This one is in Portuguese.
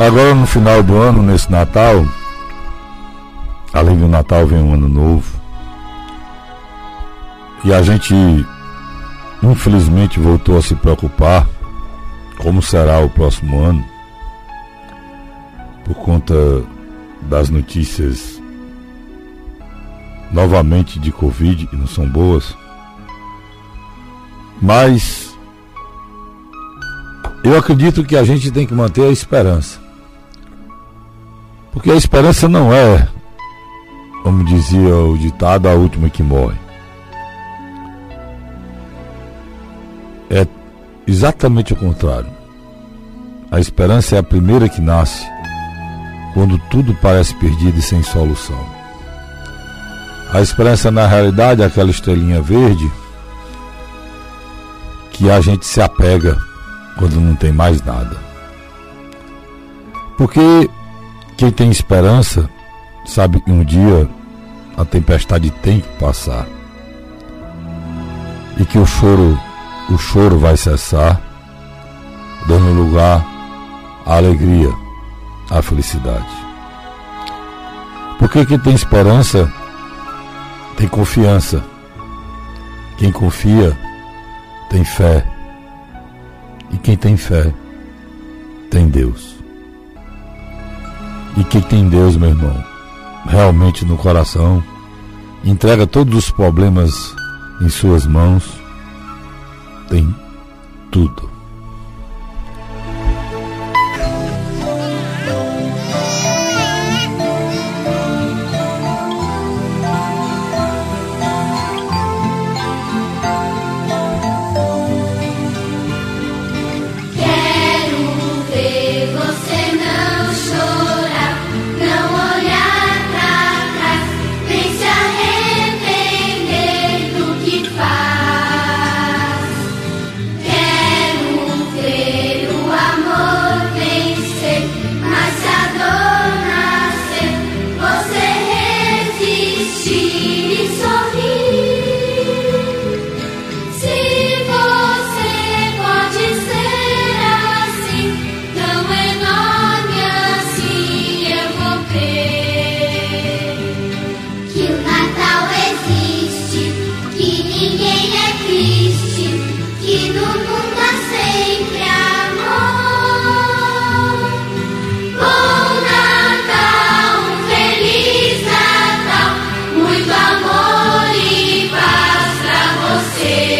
Agora no final do ano, nesse Natal, além do Natal vem um ano novo. E a gente infelizmente voltou a se preocupar como será o próximo ano por conta das notícias novamente de Covid, que não são boas. Mas eu acredito que a gente tem que manter a esperança. Porque a esperança não é, como dizia o ditado, a última que morre. É exatamente o contrário. A esperança é a primeira que nasce quando tudo parece perdido e sem solução. A esperança, na realidade, é aquela estrelinha verde que a gente se apega quando não tem mais nada. Porque quem tem esperança sabe que um dia a tempestade tem que passar e que o choro, o choro vai cessar, dando lugar à alegria, à felicidade. Porque quem tem esperança tem confiança. Quem confia tem fé. E quem tem fé tem Deus. E quem tem Deus, meu irmão, realmente no coração, entrega todos os problemas em suas mãos, tem tudo. Yeah.